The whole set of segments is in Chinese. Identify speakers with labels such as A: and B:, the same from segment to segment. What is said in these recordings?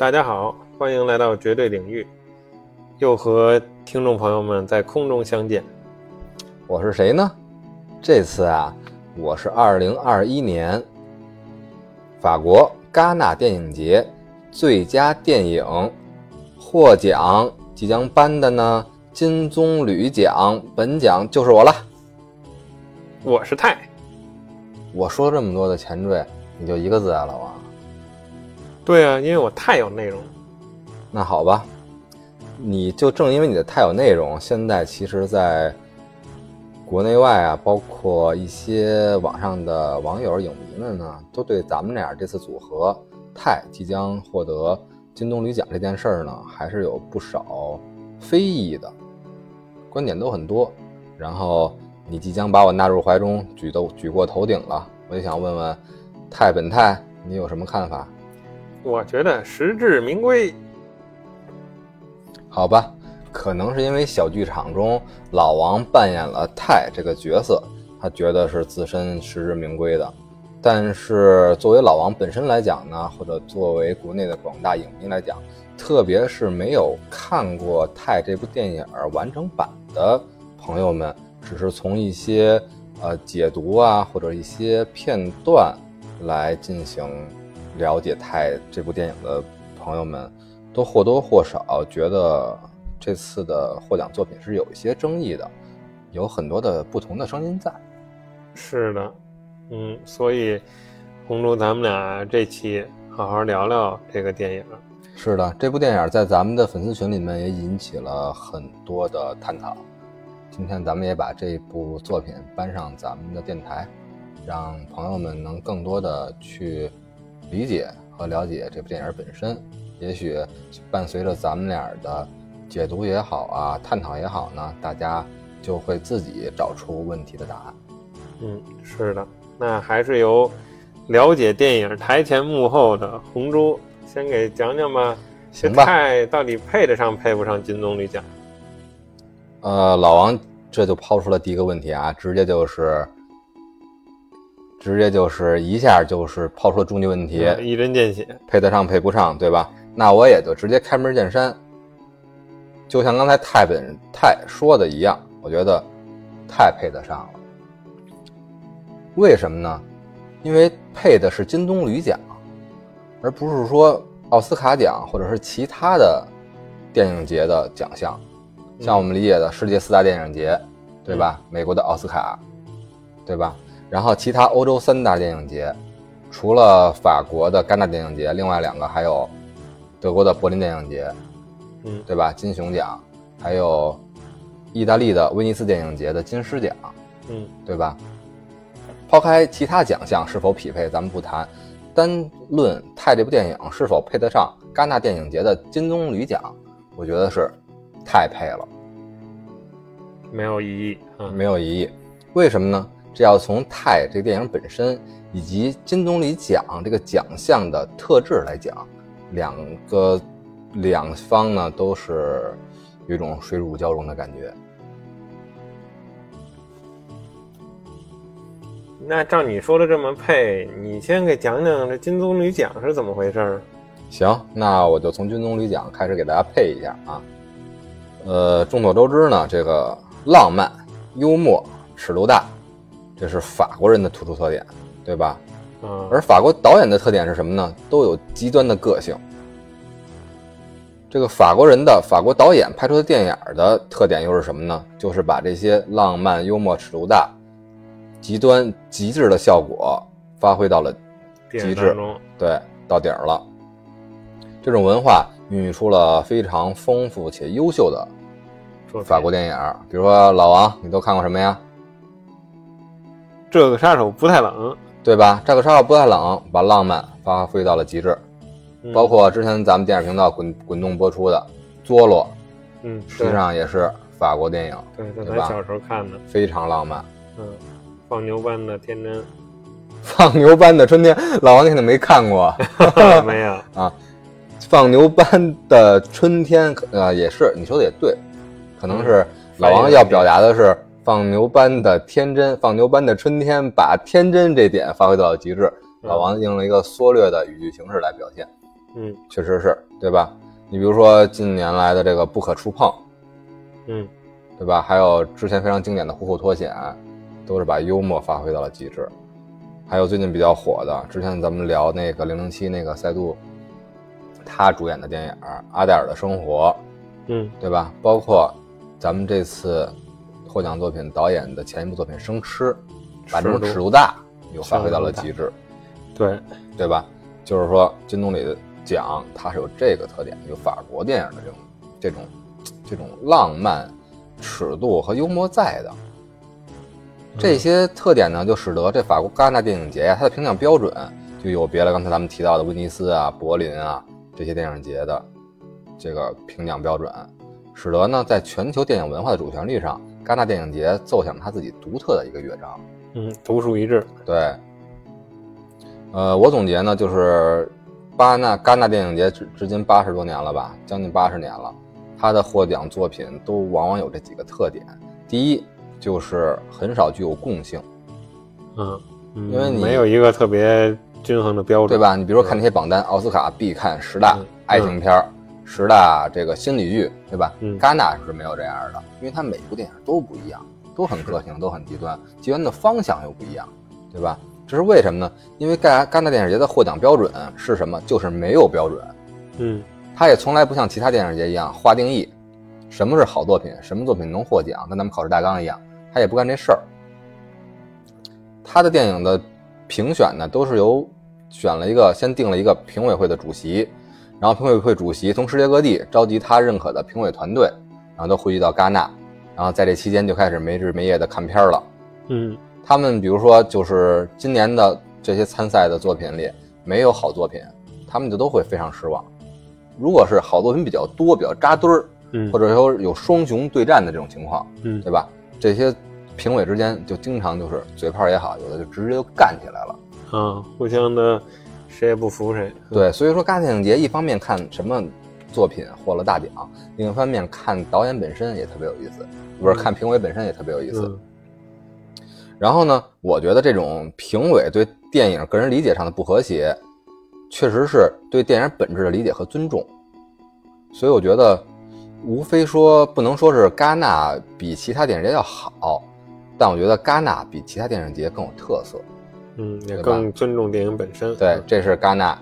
A: 大家好，欢迎来到绝对领域，又和听众朋友们在空中相见。
B: 我是谁呢？这次啊，我是二零二一年法国戛纳电影节最佳电影获奖即将颁的呢金棕榈奖，本奖就是我了。
A: 我是泰，
B: 我说这么多的前缀，你就一个字啊，老王？
A: 对啊，因为我太有内容。
B: 那好吧，你就正因为你的太有内容，现在其实在国内外啊，包括一些网上的网友、影迷们呢，都对咱们俩这次组合泰即将获得金棕榈奖这件事儿呢，还是有不少非议的，观点都很多。然后你即将把我纳入怀中，举都举过头顶了，我就想问问泰本泰，你有什么看法？
A: 我觉得实至名归。
B: 好吧，可能是因为小剧场中老王扮演了泰这个角色，他觉得是自身实至名归的。但是作为老王本身来讲呢，或者作为国内的广大影迷来讲，特别是没有看过泰这部电影完整版的朋友们，只是从一些呃解读啊或者一些片段来进行了解泰这部电影的朋友们。都或多或少觉得这次的获奖作品是有一些争议的，有很多的不同的声音在。
A: 是的，嗯，所以红猪，咱们俩这期好好聊聊这个电影。
B: 是的，这部电影在咱们的粉丝群里面也引起了很多的探讨。今天咱们也把这部作品搬上咱们的电台，让朋友们能更多的去理解和了解这部电影本身。也许伴随着咱们俩的解读也好啊，探讨也好呢，大家就会自己找出问题的答案。
A: 嗯，是的，那还是由了解电影台前幕后的红猪先给讲讲吧。
B: 行吧。
A: 泰到底配得上配不上金棕榈奖？
B: 呃，老王这就抛出了第一个问题啊，直接就是，直接就是一下就是抛出了终极问题，
A: 一针见血，
B: 配得上配不上，对吧？那我也就直接开门见山，就像刚才泰本泰说的一样，我觉得太配得上了。为什么呢？因为配的是金棕榈奖，而不是说奥斯卡奖或者是其他的电影节的奖项。像我们理解的世界四大电影节，对吧？美国的奥斯卡，对吧？然后其他欧洲三大电影节，除了法国的戛纳电影节，另外两个还有。德国的柏林电影节，
A: 嗯，
B: 对吧？金熊奖，还有意大利的威尼斯电影节的金狮奖，
A: 嗯，
B: 对吧？抛开其他奖项是否匹配，咱们不谈，单论泰这部电影是否配得上戛纳电影节的金棕榈奖，我觉得是太配了，
A: 没有异议，嗯，
B: 没有异议。为什么呢？这要从泰这个电影本身以及金棕榈奖这个奖项的特质来讲。两个两方呢，都是有一种水乳交融的感觉。
A: 那照你说的这么配，你先给讲讲这金棕榈奖是怎么回事？
B: 行，那我就从金棕榈奖开始给大家配一下啊。呃，众所周知呢，这个浪漫、幽默、尺度大，这是法国人的突出特点，对吧？而法国导演的特点是什么呢？都有极端的个性。这个法国人的法国导演拍出的电影的特点又是什么呢？就是把这些浪漫、幽默、尺度大、极端、极致的效果发挥到了极致，对，到顶了。这种文化孕育出了非常丰富且优秀的法国电影，比如说老王，你都看过什么呀？
A: 这个杀手不太冷。
B: 对吧？这个杀手不太冷，把浪漫发挥到了极致，包括之前咱们电视频道滚滚动播出的《佐罗》，
A: 嗯，
B: 实际上也是法国电影，
A: 对，
B: 对吧？
A: 小时候看的，
B: 非常浪漫。
A: 嗯，放牛班的天真，
B: 放牛班的春天，老王你肯定没看过，
A: 没有
B: 啊？放牛班的春天，呃，也是你说的也对，可能是老王要表达的是。放牛班的天真，放牛班的春天，把天真这点发挥到了极致。老王用了一个缩略的语句形式来表现，
A: 嗯，
B: 确实是对吧？你比如说近年来的这个《不可触碰》，
A: 嗯
B: 对吧？还有之前非常经典的《虎口脱险》，都是把幽默发挥到了极致。还有最近比较火的，之前咱们聊那个《零零七》那个赛杜，他主演的电影《阿黛尔的生活》，
A: 嗯
B: 对吧？包括咱们这次获奖作品导演的前一部作品《生吃》，把这种尺度大又发挥到了极致，
A: 对，
B: 对吧？就是说金棕榈的奖它是有这个特点，有法国电影的这种这种这种浪漫、尺度和幽默在的。这些特点呢，就使得这法国戛纳电影节呀，它的评奖标准就有别了刚才咱们提到的威尼斯啊、柏林啊这些电影节的这个评奖标准，使得呢，在全球电影文化的主旋律上，戛纳电影节奏响他自己独特的一个乐章。
A: 嗯，独树一帜。
B: 对，呃，我总结呢，就是巴纳戛纳电影节至至今八十多年了吧，将近八十年了，他的获奖作品都往往有这几个特点。第一，就是很少具有共性，
A: 嗯，嗯
B: 因为你
A: 没有一个特别均衡的标准，
B: 对？吧？你比如说看那些榜单，奥斯卡必看十大
A: 嗯
B: 爱情片儿、十大这个心理剧，对吧？
A: 嗯
B: 戛纳是没有这样的，因为它每部电影都不一样，都很个性，都很极端，极端的方向又不一样，对吧？这是为什么呢？因为戛戛纳电影节的获奖标准是什么？就是没有标准，
A: 嗯
B: 它也从来不像其他电影节一样划定义，什么是好作品，什么作品能获奖，跟咱们考试大纲一样，它也不干这事儿。他的电影的评选呢，都是由选了一个先定了一个评委会的主席，然后评委会主席从世界各地召集他认可的评委团队，然后都汇聚到戛纳，然后在这期间就开始没日没夜的看片儿了。
A: 嗯
B: 他们比如说就是今年的这些参赛的作品里没有好作品，他们就都会非常失望。如果是好作品比较多、比较扎堆儿，
A: 嗯，
B: 或者说有双雄对战的这种情况，
A: 嗯
B: 对吧？这些评委之间就经常就是嘴炮也好，有的就直接就干起来了。
A: 啊，互相的谁也不服谁。
B: 对，所以说戛纳电影节一方面看什么作品获了大奖，另一方面看导演本身也特别有意思，不是看评委本身也特别有意思。
A: 嗯
B: 然后呢，我觉得这种评委对电影个人理解上的不和谐，确实是对电影本质的理解和尊重。所以我觉得，无非说不能说是戛纳比其他电影节要好，但我觉得戛纳比其他电影节更有特色。
A: 嗯，也更尊重电影本身。
B: 对，这是戛纳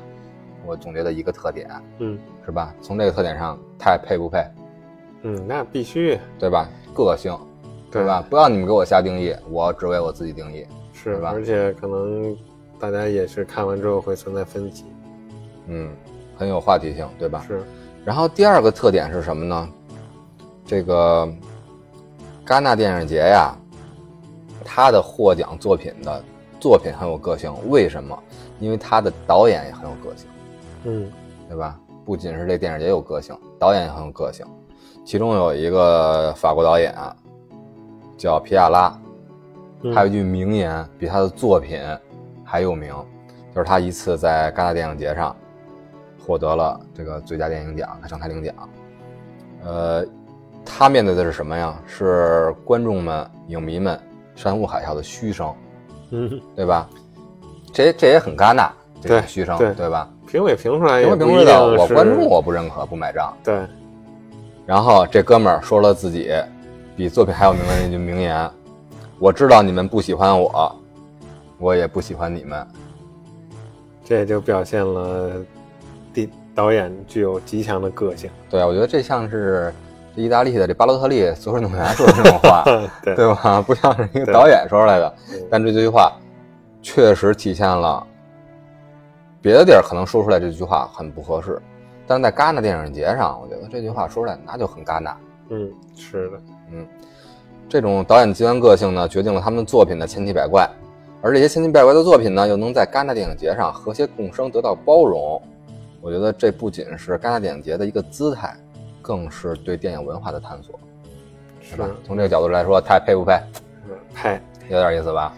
B: 我总结的一个特点，
A: 嗯
B: 是吧？从这个特点上，太配不配，
A: 嗯，那必须
B: 对吧？个性，
A: 对
B: 对吧？？不要你们给我下定义，我只为我自己定义。
A: 是
B: 吧
A: 而且可能大家也是看完之后会存在分歧。
B: 嗯，很有话题性，对吧？
A: 是，
B: 然后第二个特点是什么呢？这个戛纳电影节呀，它的获奖作品的作品很有个性。为什么？因为他的导演也很有个性，
A: 嗯
B: 对吧？不仅是这电影也有个性，导演也很有个性。其中有一个法国导演啊，叫皮亚拉，
A: 嗯
B: 他有一句名言，比他的作品还有名，就是他一次在戛纳电影节上获得了这个最佳电影奖，他上台领奖。呃，他面对的是什么呀？是观众们、影迷们山呼海啸的嘘声，
A: 嗯，
B: 对吧？这这也很尴尬，
A: 对
B: 嘘声，
A: 对
B: 对吧？
A: 评委评出来
B: 因
A: 也不一
B: 为评委的
A: 定
B: 我观众我不认可，不买账。
A: 对，
B: 然后这哥们儿说了自己比作品还有名的那句名言：“我知道你们不喜欢我，我也不喜欢你们。
A: 这也就表现了第导演具有极强的个性。”
B: 对，我觉得这像是这意大利的这巴洛特利足球运动员说的这种话，
A: 对
B: 对吧？不像是一个导演说出来的。
A: 嗯
B: 但这句话确实体现了别的地儿可能说出来这句话很不合适，但是在戛纳电影节上，我觉得这句话说出来那就很戛纳。
A: 嗯，是的，嗯
B: 这种导演极端个性呢，决定了他们作品的千奇百怪，而这些千奇百怪的作品呢，又能在戛纳电影节上和谐共生，得到包容。我觉得这不仅是戛纳电影节的一个姿态，更是对电影文化的探索，
A: 是
B: 吧？从这个角度来说，太配不配？
A: 嗯配。
B: 有点意思吧？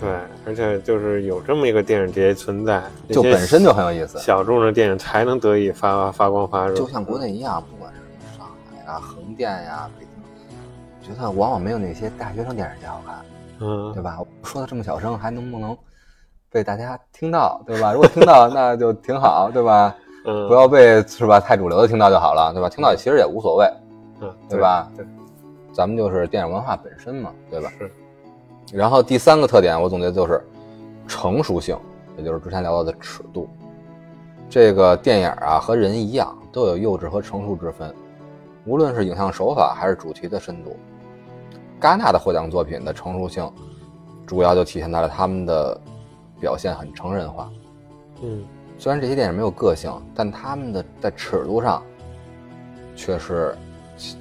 A: 对，而且就是有这么一个电影节存在，
B: 就本身就很有意思，
A: 小众的电影才能得以发发光发热。
B: 就像国内一样，不管是什么上海啊、横店呀、北京，觉得往往没有那些大学生电影节好看。
A: 嗯
B: 对吧？我说的这么小声，还能不能被大家听到，对吧？如果听到，那就挺好，对吧？
A: 嗯，
B: 不要被是吧太主流的听到就好了，对吧？听到其实也无所谓，
A: 嗯，
B: 对吧
A: 对，
B: 咱们就是电影文化本身嘛，对吧？
A: 是，
B: 然后第三个特点，我总结就是成熟性，也就是之前聊到的尺度。这个电影啊，和人一样，都有幼稚和成熟之分，无论是影像手法还是主题的深度。戛纳的获奖作品的成熟性，主要就体现在了他们的表现很成人化。
A: 嗯，
B: 虽然这些电影没有个性，但他们的在尺度上，却是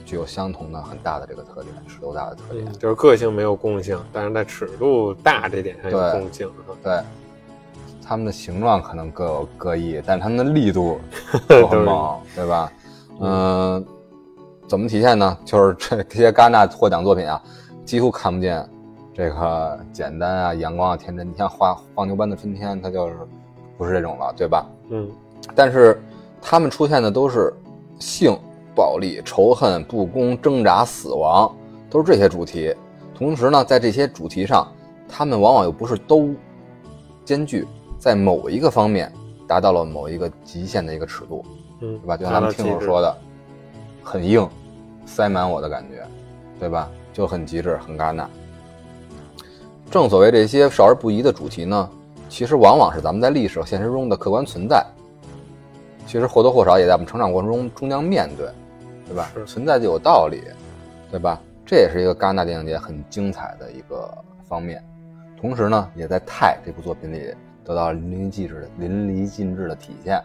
B: 具有相同的很大的这个特点，尺度大的特点。
A: 嗯，就是个性没有共性，但是在尺度大这点上有
B: 对
A: 共性啊。
B: 对，他们的形状可能各有各异，但是它们的力度 都很猛，对吧？嗯，怎么体现呢？就是这这些戛纳获奖作品啊，几乎看不见这个简单啊、阳光啊、天真。你像画放牛班的春天，它就是不是这种了，对吧？
A: 嗯
B: 但是他们出现的都是性、暴力、仇恨、不公、挣扎、死亡，都是这些主题。同时呢，在这些主题上，他们往往又不是都兼具，在某一个方面达到了某一个极限的一个尺度，
A: 嗯，
B: 对吧？就像咱们听友说的，很硬，塞满我的感觉，对吧？就很极致，很戛纳。正所谓这些少儿不宜的主题呢，其实往往是咱们在历史和现实中的客观存在。其实或多或少也在我们成长过程中终将面对，对吧？
A: 是
B: 存在就有道理，对吧？这也是一个戛纳电影节很精彩的一个方面。同时呢，也在《泰》这部作品里得到了淋漓尽致的淋漓尽致的体现，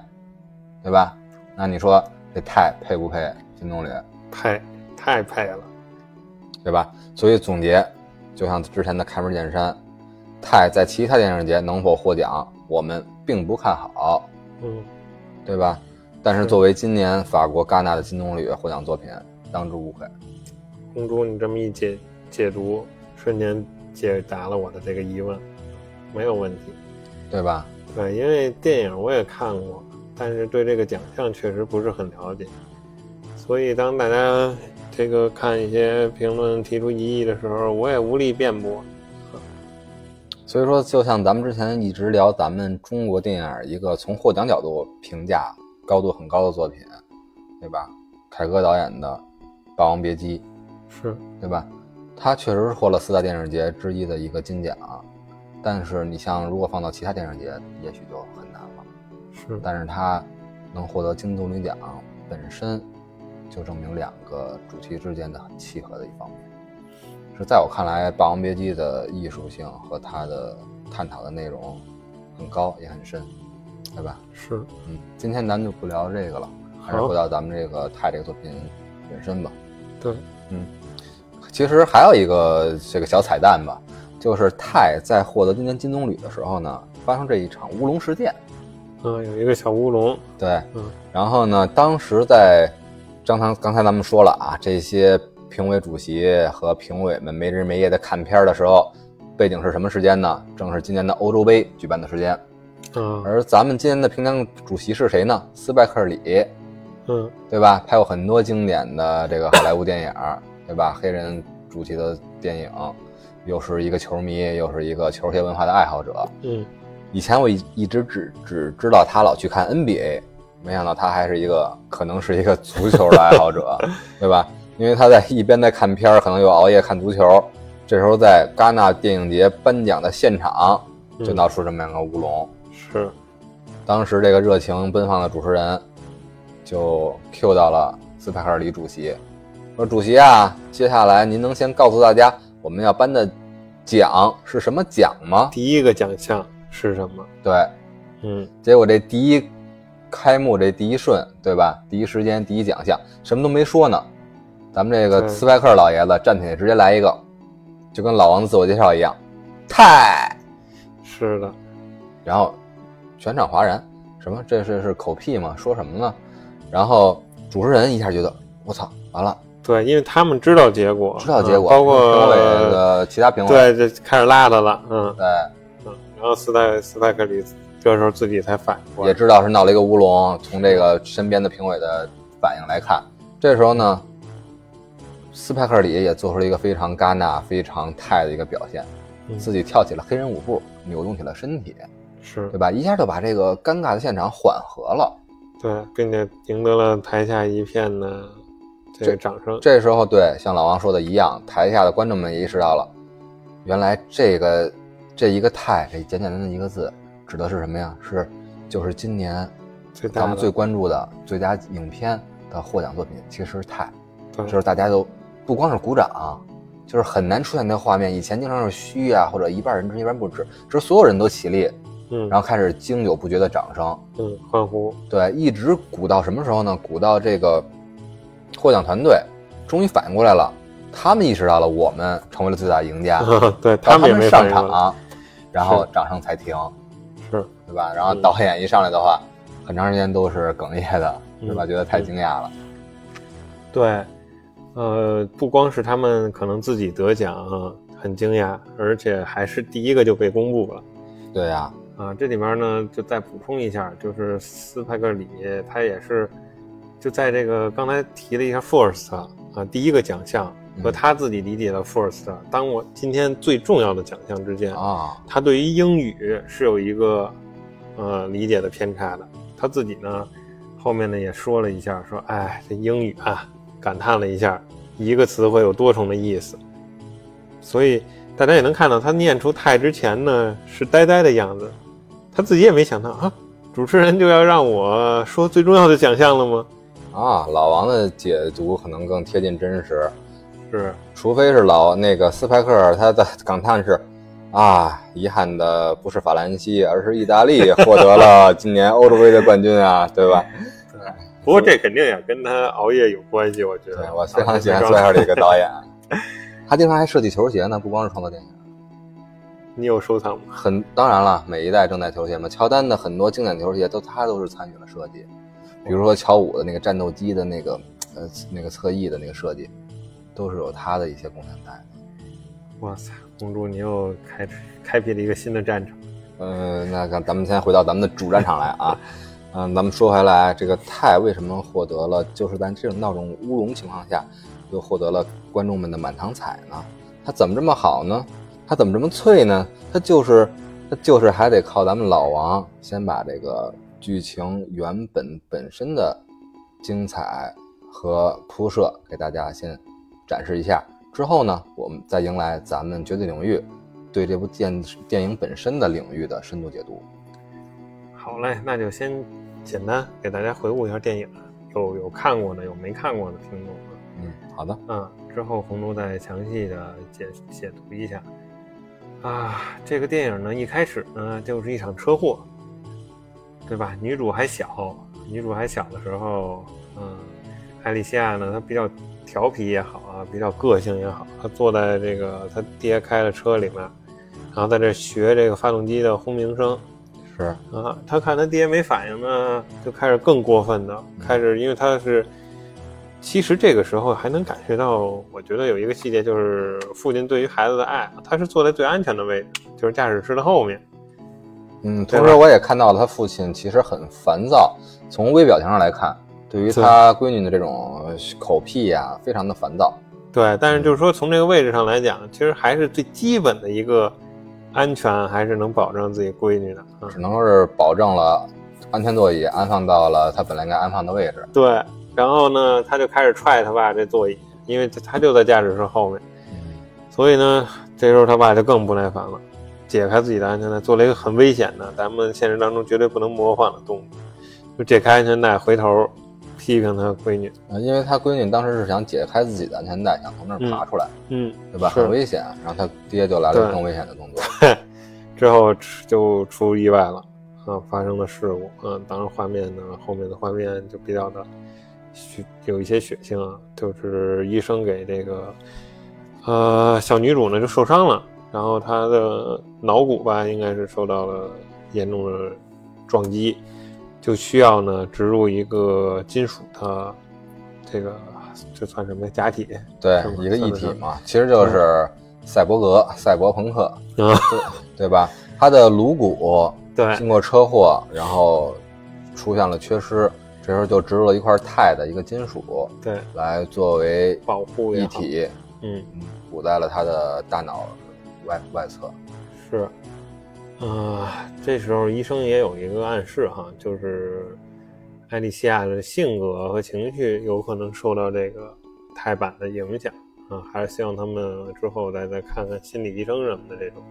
B: 对吧？那你说这《泰》配不配金棕榈？
A: 配太配了。
B: 对吧？所以总结，就像之前的开门见山，《泰》在其他电影节能否获奖，我们并不看好，
A: 嗯，
B: 对吧？但是作为今年法国戛纳的金棕榈获奖作品，当之无愧。
A: 公主，你这么一解解读，瞬间解答了我的这个疑问，没有问题。
B: 对吧？
A: 对，因为电影我也看过，但是对这个奖项确实不是很了解，所以当大家这个看一些评论提出疑义的时候，我也无力辩驳。
B: 所以说，就像咱们之前一直聊咱们中国电影一个从获奖角度评价高度很高的作品，对吧？凯歌导演的《霸王别姬》，
A: 是，
B: 对吧？它确实是获了四大电影节之一的一个金奖，但是你像如果放到其他电影节，也许就很难了。
A: 是，
B: 但是它能获得金棕榈奖，本身就证明两个主题之间的很契合的一方面。是在我看来，《霸王别姬》的艺术性和它的探讨的内容很高也很深，对吧？
A: 是，
B: 嗯，今天咱们就不聊这个了，还是回到咱们这个泰这个作品本身吧。
A: 对，
B: 嗯，其实还有一个这个小彩蛋吧，就是泰在获得今年金棕榈的时候呢，发生这一场乌龙事件。
A: 嗯，有一个小乌龙，
B: 对，
A: 嗯，
B: 然后呢，当时在张唐刚才咱们说了啊，这些评委主席和评委们没日没夜的看片儿的时候，背景是什么时间呢？正是今年的欧洲杯举办的时间。
A: 嗯，
B: 而咱们今年的评奖主席是谁呢？斯派克里，
A: 嗯，
B: 对吧？拍过很多经典的这个好莱坞电影，对吧？黑人主题的电影，又是一个球迷，又是一个球鞋文化的爱好者。
A: 嗯，
B: 以前我一一直只只知道他老去看 NBA，没想到他还是一个可能是一个足球的爱好者，对吧？因为他在一边在看片儿，可能又熬夜看足球。这时候在戛纳电影节颁奖的现场，就闹出这么两个乌龙。
A: 是，
B: 当时这个热情奔放的主持人就 Q 到了斯派克尔里主席，说：“主席啊，接下来您能先告诉大家我们要颁的奖是什么奖吗
A: 第一个奖项是什么？？”
B: 对，
A: 嗯，
B: 结果这第一开幕这第一瞬，对吧？第一时间第一奖项什么都没说呢，咱们这个斯派克老爷子站起来直接来一个，就跟老王自我介绍一样，太，
A: 是的，
B: 然后全场哗然，什么？这是是口屁吗？说什么呢？然后主持人一下觉得我操，完了，
A: 对，因为他们知道结果，
B: 知道结果，
A: 嗯包括
B: 评委的其他评委，
A: 对，就开始拉他了，嗯。
B: 对，
A: 嗯，然后斯泰斯泰克里这时候自己才反应过来，
B: 也知道是闹了一个乌龙。从这个身边的评委的反应来看，这时候呢，斯派克里也做出了一个非常戛纳、非常泰的一个表现，
A: 嗯
B: 自己跳起了黑人舞步，扭动起了身体，
A: 是
B: 对吧？一下就把这个尴尬的现场缓和了。
A: 对，并且赢得了台下一片的这个掌声。
B: 这时候，对，像老王说的一样，台下的观众们也意识到了，原来这个这一个“泰”这简简单单的一个字，指的是什么呀？是就是今年咱们最关注的最佳影片的获奖作品，其实是《泰》。
A: 对
B: 就是大家都不光是鼓掌，就是很难出现那画面。以前经常是虚啊，或者一半人知一半不知，这所有人都起立，
A: 嗯，
B: 然后开始经久不绝的掌声。
A: 嗯欢呼，
B: 对，一直鼓到什么时候呢？鼓到这个获奖团队终于反应过来了，他们意识到了我们成为了最大赢家，
A: 对
B: 他
A: 们
B: 上场，然后掌声才停，
A: 是
B: 对吧？然后
A: 嗯
B: 导演一上来的话，很长时间都是哽咽的，对吧？
A: 嗯
B: 觉得太惊讶了。
A: 对，呃，不光是他们可能自己得奖啊很惊讶，而且还是第一个就被公布了。
B: 对呀、
A: 啊，这里面呢，就再补充一下，就是斯派克里他也是就在这个刚才提了一下 First 啊，第一个奖项和
B: 嗯
A: 他自己理解的 First，、当我今天最重要的奖项之间，
B: 啊，
A: 他对于英语是有一个呃理解的偏差的。他自己呢，后面呢也说了一下，说哎，这英语啊，感叹了一下，一个词汇有多重的意思。所以大家也能看到，他念出太之前呢是呆呆的样子，他自己也没想到啊，主持人就要让我说最重要的奖项了吗？
B: 啊，老王的解读可能更贴近真实，
A: 是，
B: 除非是老那个斯派克他的感叹是啊，遗憾的不是法兰西，而是意大利获得了今年欧洲杯的冠军啊，对吧？
A: 不过这肯定也跟他熬夜有关系，我觉得。
B: 对我非常喜欢斯派克的一个 导演，他经常还设计球鞋呢，不光是创作电影。
A: 你有收藏吗？
B: 很当然了，每一代正代球鞋嘛，乔丹的很多经典球鞋都他都是参与了设计，比如说乔五的那个战斗机的那个呃那个侧翼的那个设计，都是有他的一些贡献在的。
A: 哇塞，公主，你又开开辟了一个新的战场。
B: 嗯，那咱咱们先回到咱们的主战场来啊，嗯，咱们说回来，这个泰为什么获得了，就是在这种闹钟乌龙情况下，又获得了观众们的满堂彩呢？它怎么这么好呢？它怎么这么脆呢？它就是，它就是还得靠咱们老王先把这个剧情原本本身的精彩和铺设给大家先展示一下，之后呢，我们再迎来咱们绝对领域对这部电电影本身的领域的深度解读。
A: 好嘞，那就先简单给大家回顾一下电影，有有看过的，有没看过的听众啊。
B: 嗯，好的，
A: 嗯，之后红猪再详细的解解读一下。啊，这个电影呢，一开始呢就是一场车祸，对吧？女主还小，女主还小的时候，嗯，艾丽西亚呢，她比较调皮也好啊，比较个性也好，她坐在这个她爹开的车里面，然后在这学这个发动机的轰鸣声。
B: 是，
A: 啊，他看他爹没反应呢，就开始更过分的开始，因为他是，其实这个时候还能感觉到，我觉得有一个细节就是父亲对于孩子的爱，他是坐在最安全的位置，就是驾驶室的后面。
B: 嗯，同时我也看到了他父亲其实很烦躁，从微表情上来看，对于他闺女的这种口癖呀、非常的烦躁。
A: 对，但是就是说从这个位置上来讲，其实还是最基本的一个安全，还是能保证自己闺女的啊。
B: 只能说是保证了安全座椅安放到了他本来应该安放的位置。
A: 对，然后呢，他就开始踹他爸这座椅，因为他就在驾驶室后面。
B: 嗯，
A: 所以呢，这时候他爸就更不耐烦了，解开自己的安全带，做了一个很危险的，咱们现实当中绝对不能模仿的动作，就解开安全带，回头批评他闺女。
B: 啊，因为他闺女当时是想解开自己的安全带，想从那儿爬出来，
A: 嗯，
B: 对吧？很危险。然后他爹就来了
A: 对
B: 更危险的动作。
A: 之后就出意外了，啊，发生了事故，啊，当然画面呢，后面的画面就比较的血，有一些血腥啊，就是医生给这个呃小女主呢就受伤了，然后她的脑骨吧应该是受到了严重的撞击，就需要呢植入一个金属的这个这算什么呀假体？
B: 对，一个
A: 算得上
B: 一体嘛，其实就是赛博格、赛博朋克，
A: 啊，
B: 对对吧？他的颅骨
A: 对
B: 经过车祸，然后出现了缺失，这时候就植入了一块钛的一个金属
A: 对，
B: 来作为
A: 保护
B: 一体，
A: 嗯。
B: 嗯补在了他的大脑外外侧。
A: 是，啊、这时候医生也有一个暗示哈，就是，艾莉西亚的性格和情绪有可能受到这个泰版的影响啊，还是希望他们之后再再看看心理医生什么的这种。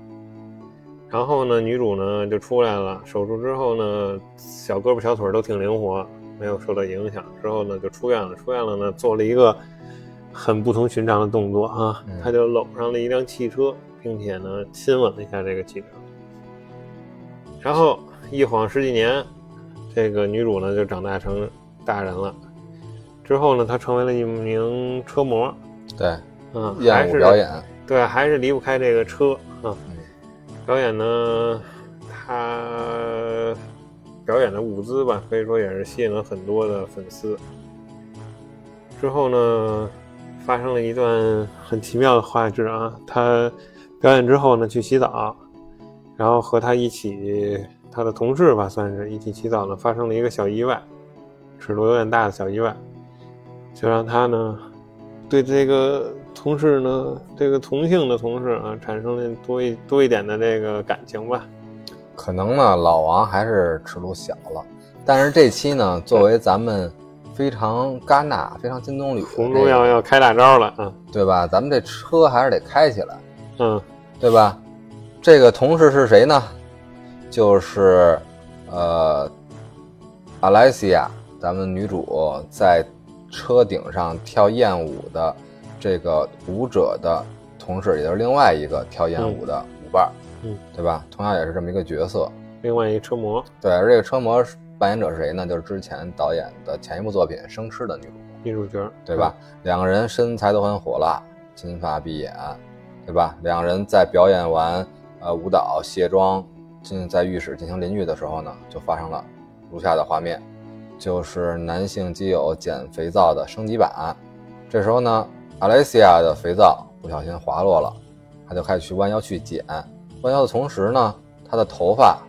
A: 然后呢，女主呢就出来了，手术之后呢，小胳膊小腿都挺灵活，没有受到影响。之后呢就出院了，出院了呢做了一个很不同寻常的动作啊，他就搂上了一辆汽车，并且呢亲吻了一下这个汽车。然后一晃十几年。这个女主呢就长大成大人了，之后呢，她成为了一名车模。
B: 对，
A: 嗯，
B: 还是表演。
A: 对，还是离不开这个车啊。表演呢，她表演的舞姿吧，可以说也是吸引了很多的粉丝。之后呢，发生了一段很奇妙的画质啊。她表演之后呢，去洗澡，然后和他一起。他的同事吧，算是一起洗澡呢，发生了一个小意外，尺度有点大的小意外，就让他呢，对这个同事呢，这个同性的同事啊，产生了多一多一点的这个感情吧。
B: 可能呢，老王还是尺度小了，但是这期呢，作为咱们非常戛纳、非常金棕榈，
A: 红中要要开大招了嗯，
B: 对吧？咱们这车还是得开起来，
A: 嗯，
B: 对吧？这个同事是谁呢？就是，呃，阿莱西亚，咱们女主在车顶上跳艳舞的这个舞者的同事，也就是另外一个跳艳舞的舞伴，
A: 嗯，
B: 对吧？同样也是这么一个角色。
A: 另外一车模，
B: 对，而这个车模扮演者是谁呢？就是之前导演的前一部作品《生吃》的女主
A: 女主角，
B: 对吧？两个人身材都很火辣，金发碧眼，对吧？两人在表演完呃舞蹈卸妆。进在浴室进行淋浴的时候呢，就发生了如下的画面，就是男性基友捡肥皂的升级版。这时候呢，阿莱西亚的肥皂不小心滑落了，他就开始去弯腰去捡。弯腰的同时呢，他的头发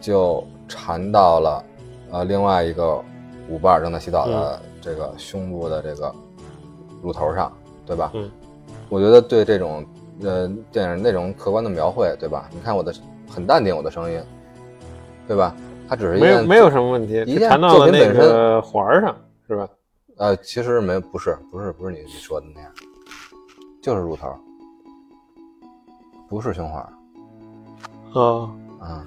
B: 就缠到了呃另外一个舞伴正在洗澡的这个胸部的这个乳头上，对吧？
A: 嗯，
B: 我觉得对这种呃电影内容客观的描绘，对吧？你看我的。很淡定，我的声音，对吧？它只是
A: 没有没有什么问题，
B: 一件
A: 作品本身环上是吧？
B: 呃，其实没不是不是不是你你说的那样，就是乳头，不是胸环。
A: 啊
B: 啊，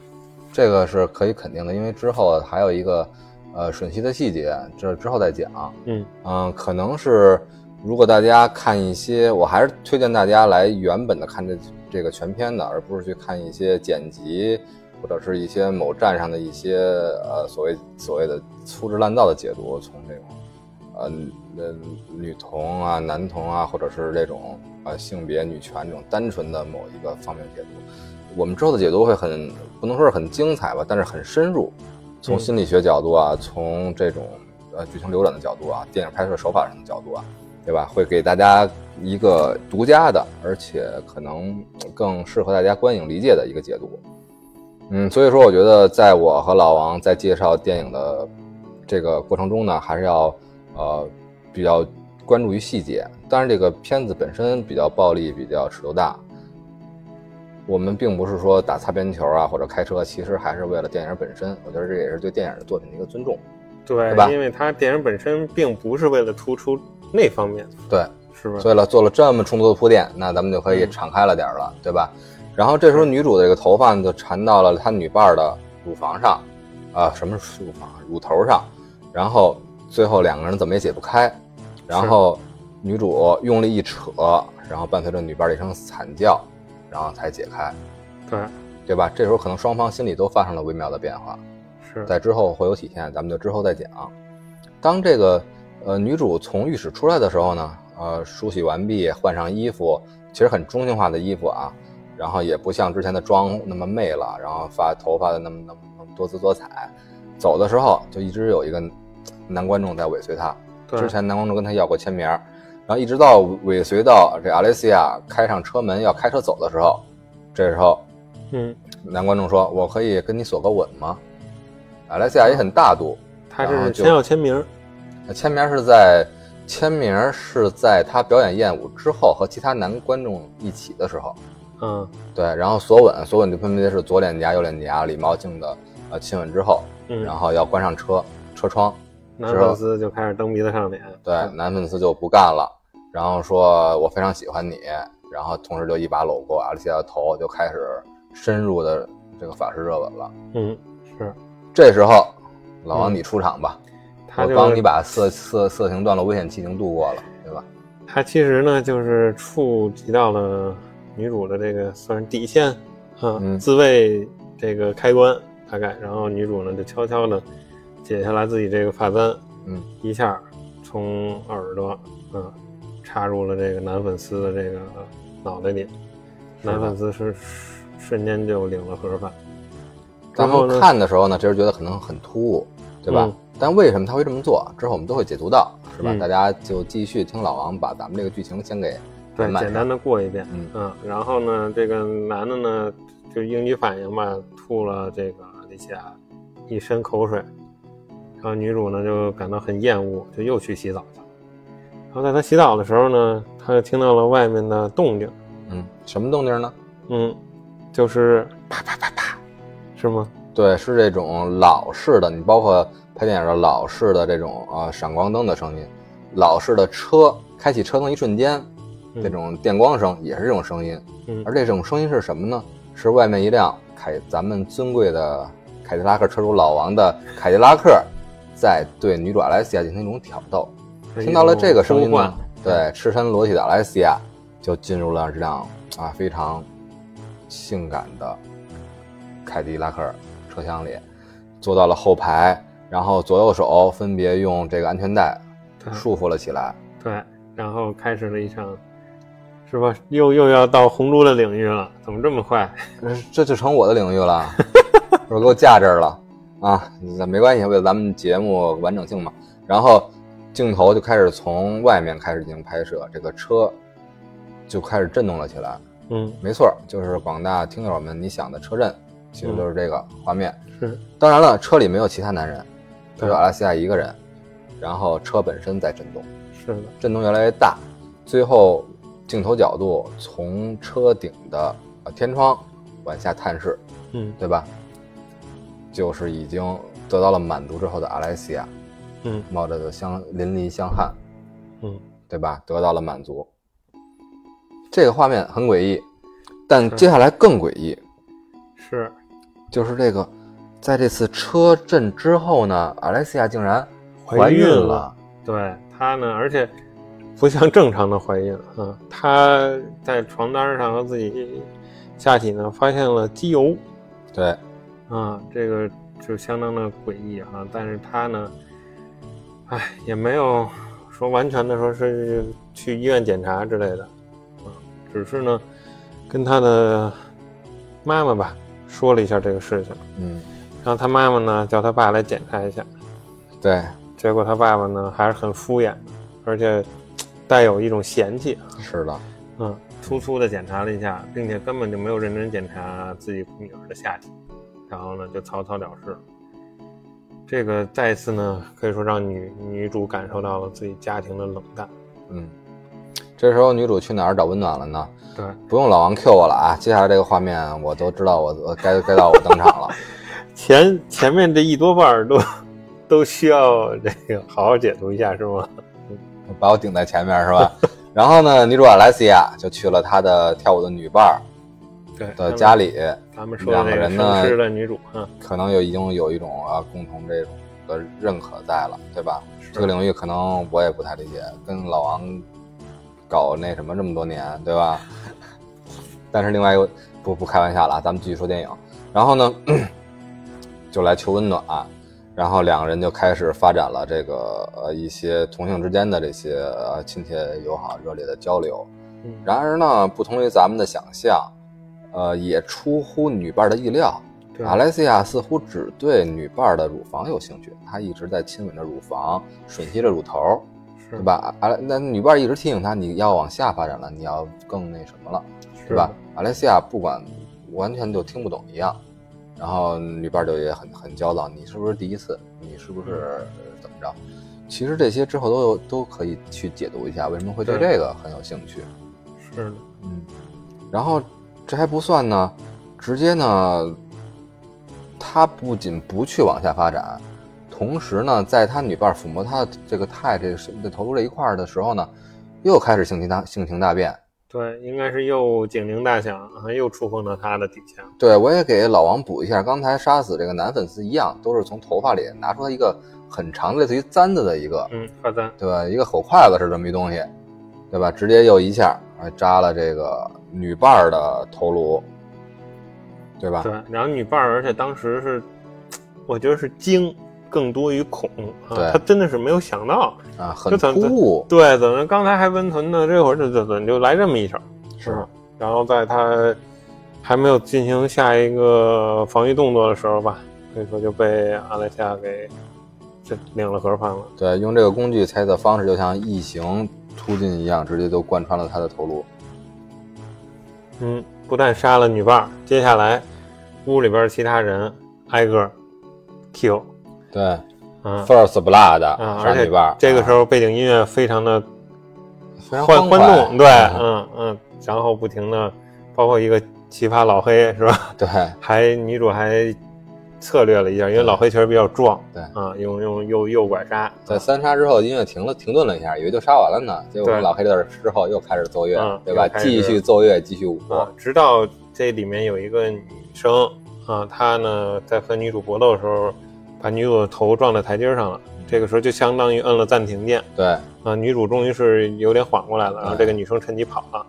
B: 这个是可以肯定的，因为之后还有一个呃吮吸的细节，这之后再讲。
A: 嗯
B: 嗯，可能是如果大家看一些，我还是推荐大家来原本的看这。这个全片的，而不是去看一些剪辑或者是一些某站上的一些呃所谓所谓的粗制滥造的解读，从这种呃呃女同啊、男同啊，或者是这种呃性别女权这种单纯的某一个方面解读。我们之后的解读会很不能说是很精彩吧，但是很深入，从心理学角度啊，从这种呃剧情流转的角度啊，电影拍摄手法上的角度啊。对吧？会给大家一个独家的，而且可能更适合大家观影理解的一个解读。嗯，所以说我觉得，在我和老王在介绍电影的这个过程中呢，还是要呃比较关注于细节。当然，这个片子本身比较暴力，比较尺度大。我们并不是说打擦边球啊，或者开车，其实还是为了电影本身。我觉得这也是对电影的作品的一个尊重，
A: 对
B: 吧？
A: 因为它电影本身并不是为了突出。那方面
B: 对，
A: 是吧？
B: 所以了，做了这么充足的铺垫，那咱们就可以敞开了点了，对吧？然后这时候女主的这个头发就缠到了她女伴的乳房上，啊，什么乳房？乳头上。然后最后两个人怎么也解不开，然后女主用力一扯，然后伴随着女伴的一声惨叫，然后才解开，
A: 对，
B: 对吧？这时候可能双方心里都发生了微妙的变化，
A: 是
B: 在之后会有体现，咱们就之后再讲。当这个。呃，女主从浴室出来的时候呢，呃，梳洗完毕，换上衣服，其实很中性化的衣服啊，然后也不像之前的妆那么媚了，然后发头发的那么那么那么多姿多彩。走的时候就一直有一个男观众在尾随她，之前男观众跟她要过签名，然后一直到尾随到这阿莱西亚开上车门要开车走的时候，这时候，
A: 嗯，
B: 男观众说：“我可以跟你索个吻吗？”阿莱西亚也很大度，
A: 他是先要签名。
B: 签名是在签名是在他表演艳舞之后和其他男观众一起的时候，
A: 嗯，
B: 对，然后索吻，索吻就分别是左脸颊、右脸颊，礼貌性的呃亲吻之后，
A: 嗯，
B: 然后要关上车车窗，
A: 男粉丝就开始蹬鼻子上脸。
B: 对，男粉丝就不干了，然后说我非常喜欢你，然后同时就一把搂过阿丽西亚的头，就开始深入的这个法式热吻了。
A: 嗯，是。
B: 这时候，老王你出场吧，
A: 他
B: 我帮你把色色色情段落危险期已经度过了，对吧？
A: 他其实呢，就是触及到了女主的这个算是底线啊，自卫这个开关大概，然后女主呢就悄悄的解下来自己这个发簪，
B: 嗯，
A: 一下从耳朵啊插入了这个男粉丝的这个脑袋里，男粉丝是瞬间就领了盒饭。
B: 然后看的时候呢，其实觉得可能很突兀，对吧？但为什么他会这么做？之后我们都会解读到，是吧？大家就继续听老王把咱们这个剧情先给
A: 对简单的过一遍，
B: 嗯
A: 嗯，然后呢，这个男的呢就应激反应吧，吐了这个李夏一身口水，然后女主呢就感到很厌恶，就又去洗澡去了。然后在她洗澡的时候呢，她就听到了外面的动静，
B: 嗯，什么动静呢？
A: 嗯，就是啪啪啪啪，是吗？
B: 对，是这种老式的，你包括。拍电影的老式的这种啊闪光灯的声音，老式的车开启车灯一瞬间，这种电光声也是这种声音。而这种声音是什么呢？是外面一辆凯咱们尊贵的凯迪拉克车主老王的凯迪拉克，在对女主阿莱西亚进行一种挑逗。听到了这个声音呢，对赤身裸体的阿莱西亚就进入了这辆啊非常性感的凯迪拉克车厢里，坐到了后排。然后左右手分别用这个安全带束缚了起来。
A: 对，然后开始了一场，是吧？又又要到红猪的领域了，怎么这么快？
B: 这就成我的领域了，我给我架这儿了啊！那没关系，为了咱们节目完整性嘛。然后镜头就开始从外面开始进行拍摄，这个车就开始震动了起来。
A: 嗯，
B: 没错，就是广大听友们你想的车震，其实就是这个画面。
A: 是，
B: 当然了，车里没有其他男人。只有阿拉西亚一个人，然后车本身在震动，
A: 是的，
B: 震动越来越大，最后镜头角度从车顶的呃天窗往下探视，
A: 嗯，
B: 对吧？就是已经得到了满足之后的阿莱西亚，
A: 嗯，
B: 冒着的香淋漓香汗，
A: 嗯，
B: 对吧？得到了满足。这个画面很诡异，但接下来更诡异，
A: 是，
B: 就是这个。在这次车震之后呢，阿莱西亚竟然
A: 怀
B: 孕
A: 了。对她呢，而且不像正常的怀孕啊，她在床单上和自己下体呢发现了机油。
B: 对，
A: 啊，这个就相当的诡异啊。但是她呢，哎，也没有说完全的说是去医院检查之类的，啊，只是呢跟她的妈妈吧说了一下这个事情。
B: 嗯。
A: 然后他妈妈呢叫他爸来检查一下，
B: 对，
A: 结果他爸爸呢还是很敷衍，而且带有一种嫌弃。
B: 是的，
A: 嗯，粗粗的检查了一下，并且根本就没有认真检查自己女儿的下体，然后呢就草草了事。这个再次呢可以说让女女主感受到了自己家庭的冷淡。
B: 嗯，这时候女主去哪儿找温暖了呢？
A: 对，
B: 不用老王 Q 我了啊，接下来这个画面我都知道，我我该该到我登场了。
A: 前前面这一多半都都需要这个好好解读一下，是吗？
B: 把我顶在前面是吧？然后呢，女主阿莱西亚就去了她的跳舞的女伴儿
A: 对
B: 的家里。
A: 他们说
B: 两个人呢，
A: 的女主
B: 可能有已经有一种啊共同这种的认可在了，对吧？这个领域可能我也不太理解，跟老王搞那什么这么多年，对吧？但是另外一个不不开玩笑了，咱们继续说电影。然后呢？就来求温暖，然后两个人就开始发展了这个呃一些同性之间的这些呃亲切友好热烈的交流。然而呢，不同于咱们的想象，呃，也出乎女伴的意料。阿莱西亚似乎只对女伴的乳房有兴趣，她一直在亲吻着乳房，吮吸着乳头，对吧？阿那女伴一直提醒他，你要往下发展了，你要更那什么了，对吧？阿莱西亚不管完全就听不懂一样。然后女伴就也很很焦躁，你是不是第一次？你是不是怎么着？其实这些之后都有都可以去解读一下，为什么会对这个很有兴趣？
A: 是的，
B: 嗯。然后这还不算呢，直接呢，他不仅不去往下发展，同时呢，在他女伴抚摸他的这个太这个这头颅这一块儿的时候呢，又开始性情大性情大变。
A: 对，应该是又警铃大响，啊，又触碰到他的底线。
B: 对，我也给老王补一下，刚才杀死这个男粉丝一样，都是从头发里拿出一个很长类似于簪子的一个，
A: 嗯，发簪，
B: 对吧？一个口筷子是这么一东西，对吧？直接又一下啊扎了这个女伴儿的头颅，对吧？
A: 对，然后女伴儿，而且当时是，我觉得是惊更多于恐啊，他真的是没有想到，
B: 啊，很突兀，
A: 对，怎么刚才还温存呢，这会儿就怎么就来这么一手？
B: 是
A: 吧？然后在他还没有进行下一个防御动作的时候吧，可以说就被阿莱西亚给这领了盒饭了。
B: 对，用这个工具猜测方式就像异形突进一样，直接就贯穿了他的头颅。
A: 嗯，不但杀了女伴，接下来屋里边其他人挨个 kill。
B: 对
A: 嗯
B: ，First Blood
A: 啊！而且
B: 伴，
A: 这个时
B: 候
A: 候背景音乐非常的
B: 非常
A: 欢
B: 欢快
A: 动，对，
B: 嗯
A: 嗯嗯，然后不停的，包括一个奇葩老黑是吧？
B: 对
A: 还女主还策略了一下，因为老黑确实比较壮，
B: 对
A: 啊，用用右右拐杀，
B: 在三杀之后，音乐停了，停顿了一下，以为就杀完了呢。结果老黑这之后又开始奏乐，
A: 嗯
B: 对吧继续奏乐，继续舞。
A: 啊，直到这里面有一个女生啊，她呢在和女主搏斗的时候，把女主的头撞在台阶上了，这个时候就相当于摁了暂停键
B: 对
A: 啊，女主终于是有点缓过来了，然后
B: 嗯
A: 这个女生趁机跑了。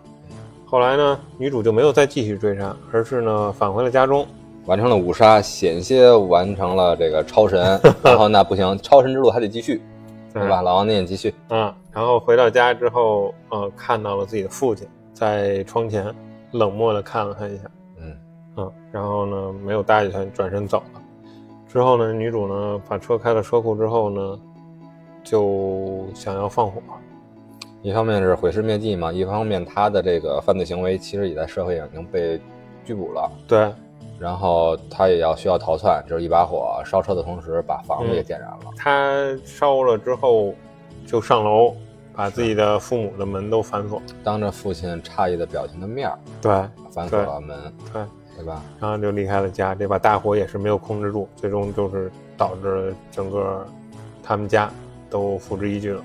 A: 后来呢，女主就没有再继续追杀，而是呢返回了家中。
B: 完成了五杀，险些完成了这个超神。然后那不行，超神之路还得继续，对吧？老王你也继续。
A: 啊，然后回到家之后，呃，看到了自己的父亲在窗前冷漠的看了他一下，
B: 嗯，
A: 嗯，然后呢没有搭理他，转身走了。之后呢，女主呢把车开到车库之后呢，就想要放火，
B: 一方面是毁尸灭迹嘛，一方面她的这个犯罪行为其实也在社会上已经被拘捕了。
A: 对，
B: 然后他也要需要逃窜，就是一把火烧车的同时把房子也点燃了。
A: 他烧了之后就上楼，把自己的父母的门都反锁，
B: 当着父亲诧异的表情的面儿
A: 对
B: 反锁了门，
A: 对，
B: 对吧？
A: 然后就离开了家。这把大火也是没有控制住，最终就是导致整个他们家都付之一炬了。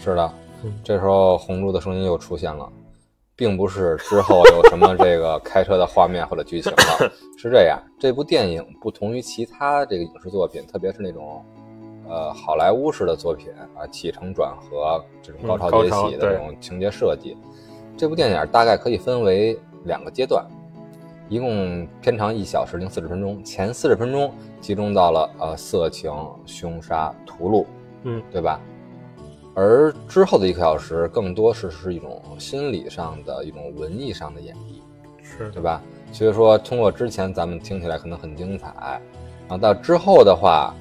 B: 是的
A: 嗯，
B: 这时候红珠的声音又出现了，并不是之后有什么这个开车的画面或者剧情了，是这样，这部电影不同于其他这个影视作品，特别是那种。呃，好莱坞式的作品啊，起承转合这种高潮迭起的这种情节设计，这部电影大概可以分为两个阶段，一共片长一小时零四十分钟，前四十分钟集中到了呃色情、凶杀、屠戮，
A: 嗯，
B: 对吧？而之后的一个小时，更多是是一种心理上的一种文艺上的演绎，
A: 是
B: 对吧？所以说，通过之前咱们听起来可能很精彩，然后到之后的话，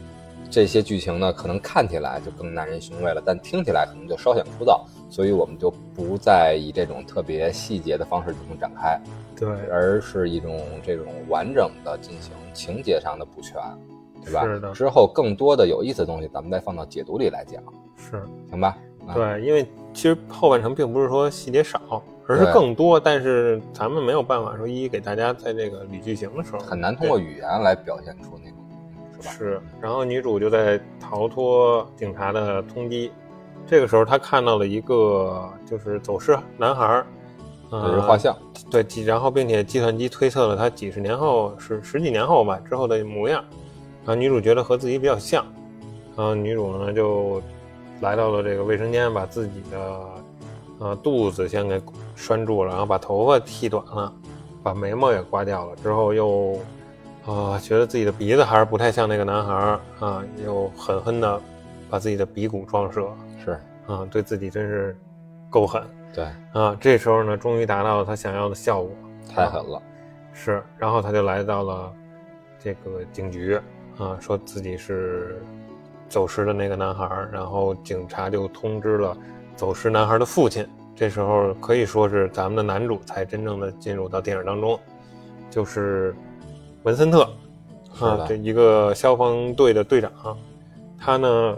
B: 这些剧情呢，可能看起来就更耐人寻味了，但听起来可能就稍显枯燥，所以我们就不再以这种特别细节的方式进行展开，
A: 对，
B: 而是一种这种完整的进行情节上的补全，对吧？
A: 是的
B: 之后更多的有意思的东西，咱们再放到解读里来讲，
A: 是。
B: 行吧？啊，
A: 对，因为其实后半程并不是说细节少，而是更多，但是咱们没有办法说一一给大家在这个捋剧情的时候
B: 很难通过语言来表现出那种，是吧？
A: 是，然后女主就在逃脱警察的通缉，这个时候她看到了一个就是走失男孩儿，
B: 这
A: 呃
B: 是画像，
A: 对，然后并且计算机推测了他几十年后是十几年后吧之后的模样，然后女主觉得和自己比较像，然后女主呢就来到了这个卫生间，把自己的呃肚子先给拴住了，然后把头发剃短了，把眉毛也刮掉了，之后又啊、呃觉得自己的鼻子还是不太像那个男孩儿啊，又狠狠的把自己的鼻骨撞折
B: 是。
A: 啊，对自己真是够狠。
B: 对，
A: 啊，这时候呢，终于达到了他想要的效果，
B: 太狠了，
A: 是，然后他就来到了这个警局啊，说自己是走失的那个男孩儿，然后警察就通知了走失男孩的父亲。这时候可以说是咱们的男主才真正的进入到电影当中，就是文森特，啊这一个消防队的队长，他呢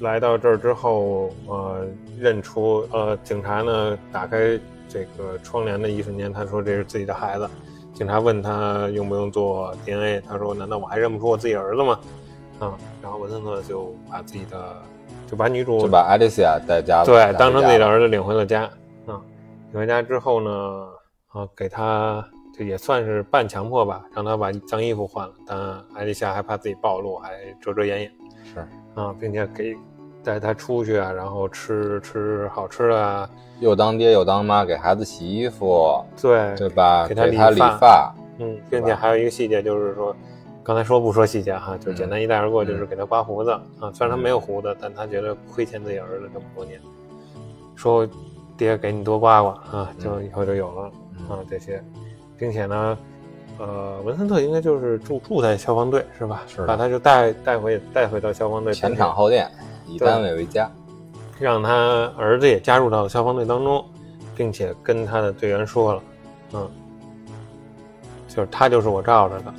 A: 来到这儿之后，呃，认出呃，警察呢打开这个窗帘的一瞬间，他说这是自己的孩子。警察问他用不用做 DNA，他说难道我还认不出我自己儿子吗？啊，然后文森特就把自己的就把女主
B: 就把艾丽西亚带家，
A: 对当成自己的儿子领回了家。啊，领回家之后呢，啊给他就也算是半强迫吧，让他把脏衣服换了，但艾丽莎还怕自己暴露，还遮遮掩掩。
B: 是。
A: 啊，并且给带他出去啊，然后吃吃好吃的啊，
B: 又当爹又当妈，给孩子洗衣服，
A: 对
B: 对吧？
A: 给他理发
B: 发，
A: 嗯，并且还有一个细节就是说，刚才说不说细节哈，就简单一带而过，就是给他刮胡子啊。虽然他没有胡子，但他觉得亏欠自己儿子这么多年，说爹给你多刮刮啊，就以后就有了啊这些，并且呢，呃，文森特应该就是住住在消防队是吧？
B: 是
A: 把他就带带回带回到消防队，
B: 前厂后店，以单位为家。
A: 让他儿子也加入到了消防队当中，并且跟他的队员说了，嗯，就是他就是我罩着的。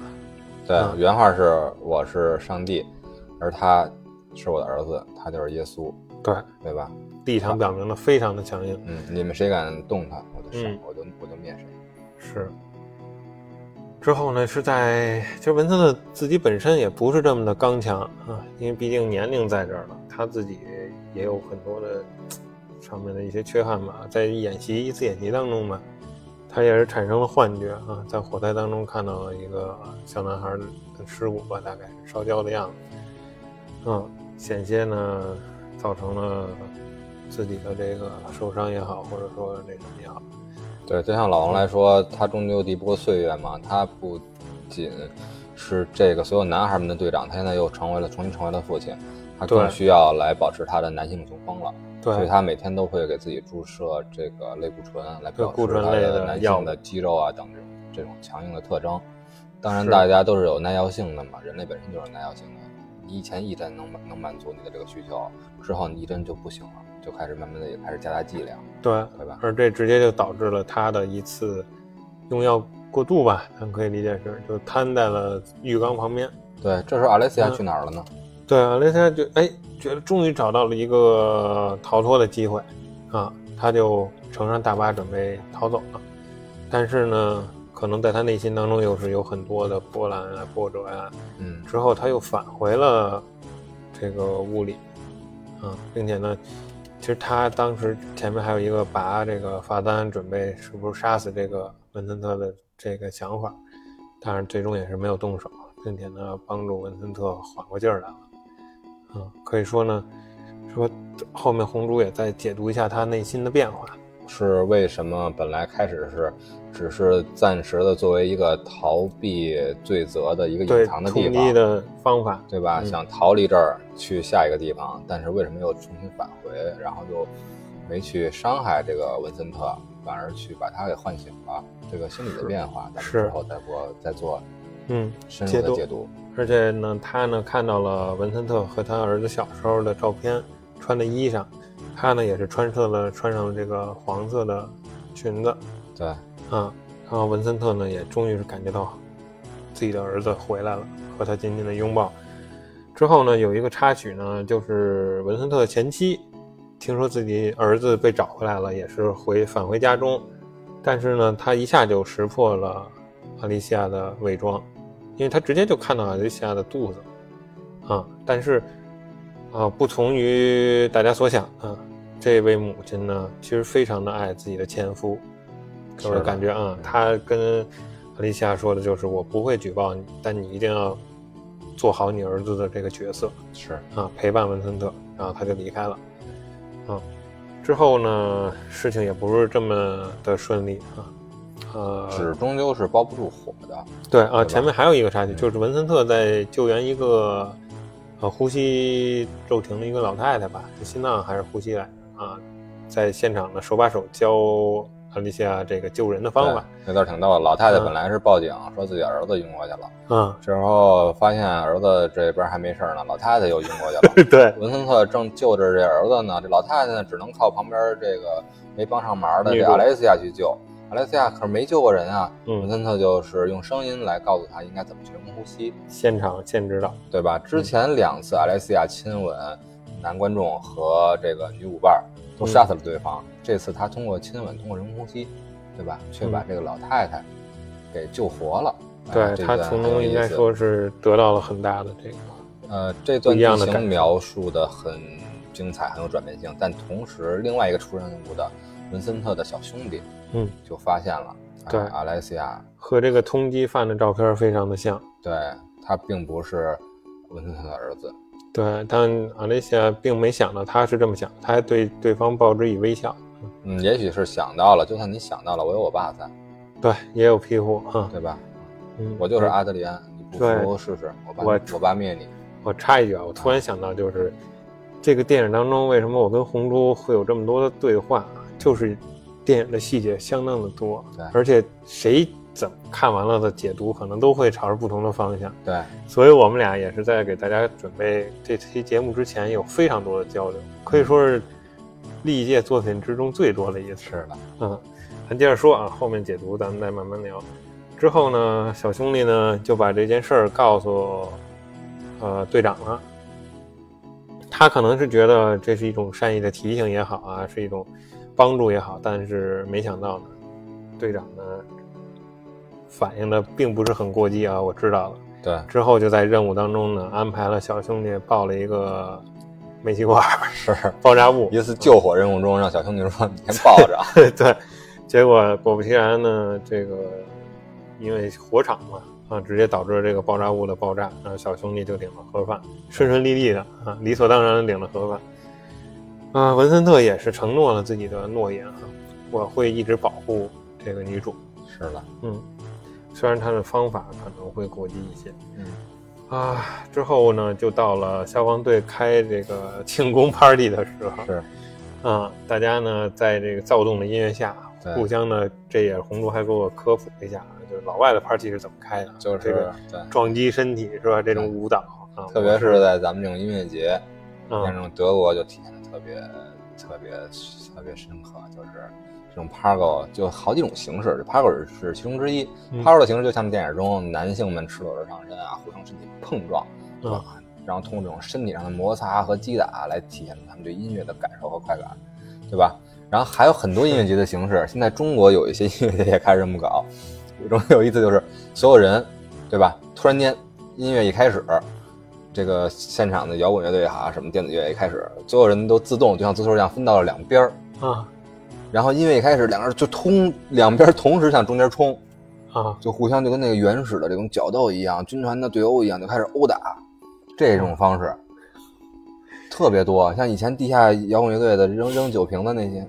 B: 对，
A: 嗯
B: 原话是我是上帝，而他是我的儿子，他就是耶稣，
A: 对，
B: 对吧？
A: 立场表明的非常的强硬。
B: 嗯，你们谁敢动他，我就杀，
A: 嗯
B: 我就我就灭谁。
A: 是。之后呢，是在其实文森特自己本身也不是这么的刚强啊，因为毕竟年龄在这儿了，他自己也有很多的上面的一些缺憾吧。在演习一次演习当中吧，他也是产生了幻觉啊，在火灾当中看到了一个小男孩的尸骨吧，大概烧焦的样子。嗯，险些呢造成了自己的这个受伤也好，或者说那什么也好。
B: 对，就像老王来说，他终究敌不过岁月嘛。他不仅是这个所有男孩们的队长，他现在又成为了重新成为了父亲，他更需要来保持他的男性雄风了。所以，他每天都会给自己注射这个类固醇，来表
A: 固
B: 示他
A: 的
B: 男性的肌肉啊等这种这种强硬的特征。当然，大家都是有耐药性的嘛，人类本身就是耐药性的。你以前一针能能满足你的这个需求，之后你一针就不行了，就开始慢慢的也开始加大剂量，
A: 对，
B: 对吧？
A: 而这直接就导致了他的一次用药过度吧，咱可以理解是就瘫在了浴缸旁边。
B: 对，这时候阿莱西亚
A: 嗯
B: 去哪儿了呢？
A: 对啊，雷莎就哎觉得终于找到了一个逃脱的机会啊，他就乘上大巴准备逃走了。但是呢，可能在他内心当中又是有很多的波澜啊、波折啊。
B: 嗯，
A: 之后他又返回了这个屋里，啊，并且呢，其实他当时前面还有一个拔这个发簪，准备是不是杀死这个文森特的这个想法，但是最终也是没有动手，并且呢，帮助文森特缓过劲儿来了。啊，可以说呢，说后面红珠也在解读一下他内心的变化。
B: 是为什么本来开始是只是暂时的作为一个逃避罪责的一个隐藏的地方，
A: 的方法，
B: 对吧？
A: 嗯
B: 想逃离这儿去下一个地方，但是为什么又重新返回，然后又没去伤害这个文森特，反而去把他给唤醒了？这个心理的变化，咱们
A: 是
B: 之后再过再做
A: 嗯，
B: 深入的解读。
A: 而且呢，他呢看到了文森特和他儿子小时候的照片，穿的衣裳，他呢也是穿上了穿上了这个黄色的裙子
B: 对，
A: 啊。然后文森特呢也终于是感觉到自己的儿子回来了，和他紧紧的拥抱。之后呢，有一个插曲呢，就是文森特前妻听说自己儿子被找回来了，也是回返回家中，但是呢，他一下就识破了阿丽西亚的伪装。因为他直接就看到阿丽西亚的肚子，啊，但是，啊，不同于大家所想啊，这位母亲呢，其实非常的爱自己的前夫，给我的
B: 是
A: 感觉啊，他跟阿丽西亚说的就是我不会举报你，但你一定要做好你儿子的这个角色
B: 是。
A: 啊，陪伴文森特，然后他就离开了，啊，之后呢，事情也不是这么的顺利啊，呃，
B: 纸终究是包不住火的。
A: 对啊，前面还有一个插曲，
B: 嗯
A: 就是文森特在救援一个呃呼吸骤停的一个老太太吧，是心脏还是呼吸来着啊？在现场呢手把手教安丽西亚这个救人的方法
B: 对，那段挺逗的。老太太
A: 嗯
B: 本来是报警说自己儿子晕过去了，
A: 嗯，
B: 之后发现儿子这边还没事呢，老太太又晕过去了。
A: 对
B: 文森特正救着这儿子呢，这老太太呢只能靠旁边这个没帮上忙的
A: 女主
B: 这阿莱西亚去救。阿莱西亚可是没救过人啊，文
A: 嗯，
B: 森特就是用声音来告诉他应该怎么去人工呼吸，
A: 现场现指导，
B: 对吧？之前两次阿莱西亚亲吻男观众和这个女舞伴都杀死了对方，这次他通过亲吻，通过人工呼吸，对吧？却把这个老太太给救活了。哎
A: 对他从中应该说是得到了很大的这个
B: 呃，这段剧情描述的很精彩，很有转变性，但同时另外一个出任务的文森特的小兄弟
A: 嗯，
B: 就发现了，啊
A: 对
B: 阿莱西亚，
A: 和这个通缉犯的照片非常的像。
B: 对他并不是文森特的儿子，
A: 对，但阿莱西亚并没想到他是这么想，他还对对方报之以微笑。
B: 嗯，也许是想到了，就算你想到了，我有我爸在，
A: 对，也有庇护啊。
B: 对吧？
A: 嗯，
B: 我就是阿德里安，你不
A: 对
B: 服试试，我爸
A: 我
B: 我爸灭你。
A: 我插一句啊，我突然想到，就是这个电影当中，为什么我跟红珠会有这么多的对话啊？就是电影的细节相当的多
B: 对，
A: 而且谁怎么看完了的解读，可能都会朝着不同的方向。
B: 对，
A: 所以我们俩也是在给大家准备这期节目之前，有非常多的交流，可以说是历届作品之中最多的一次。
B: 了，
A: 嗯，咱接着说啊，后面解读咱们再慢慢聊。之后呢，小兄弟呢就把这件事儿告诉呃队长了。他可能是觉得这是一种善意的提醒也好啊，是一种帮助也好，但是没想到呢，队长呢反应的并不是很过激啊。我知道了，
B: 对，
A: 之后就在任务当中呢安排了小兄弟抱了一个煤气罐儿
B: 是。
A: 爆炸物，
B: 一次救火任务中，让小兄弟说你先抱着啊，
A: 对，结果果不其然呢，这个因为火场嘛，啊，直接导致了这个爆炸物的爆炸，然后小兄弟就领了盒饭，顺顺利利的啊，理所当然的领了盒饭。啊，文森特也是承诺了自己的诺言啊，我会一直保护这个女主。
B: 是的，
A: 嗯，虽然他的方法可能会过激一些。
B: 嗯
A: 啊，之后呢，就到了消防队开这个庆功 party 的时候。
B: 是，
A: 啊，大家呢在这个躁动的音乐下，
B: 对
A: 互相呢，这也是红竹还给我科普了一下啊，就是老外的 party 是怎么开的，
B: 就是
A: 这个
B: 对，
A: 撞击身体是吧？这种舞蹈啊，
B: 特别是在咱们这种音乐节，
A: 啊
B: 像这种德国就体现的特别特别特别深刻，就是这种 pargo 就好几种形式，pargo 是其中之一。
A: 嗯
B: pargo 的形式就像电影中男性们赤裸着上身啊，互相身体碰撞，对吧？然后通过这种身体上的摩擦和击打来体现他们对音乐的感受和快感，对吧？然后还有很多音乐节的形式，现在中国有一些音乐节也开始这么搞。有一种有意思就是所有人，对吧？突然间音乐一开始，这个现场的摇滚乐队哈，什么电子乐一开始，所有人都自动就像足球一样分到了两边儿，
A: 啊
B: 然后音乐一开始，两个人就通两边同时向中间冲，
A: 啊
B: 就互相就跟那个原始的这种角斗一样，军团的对殴一样，就开始殴打，这种方式特别多。像以前地下摇滚乐队的扔扔酒瓶的那些，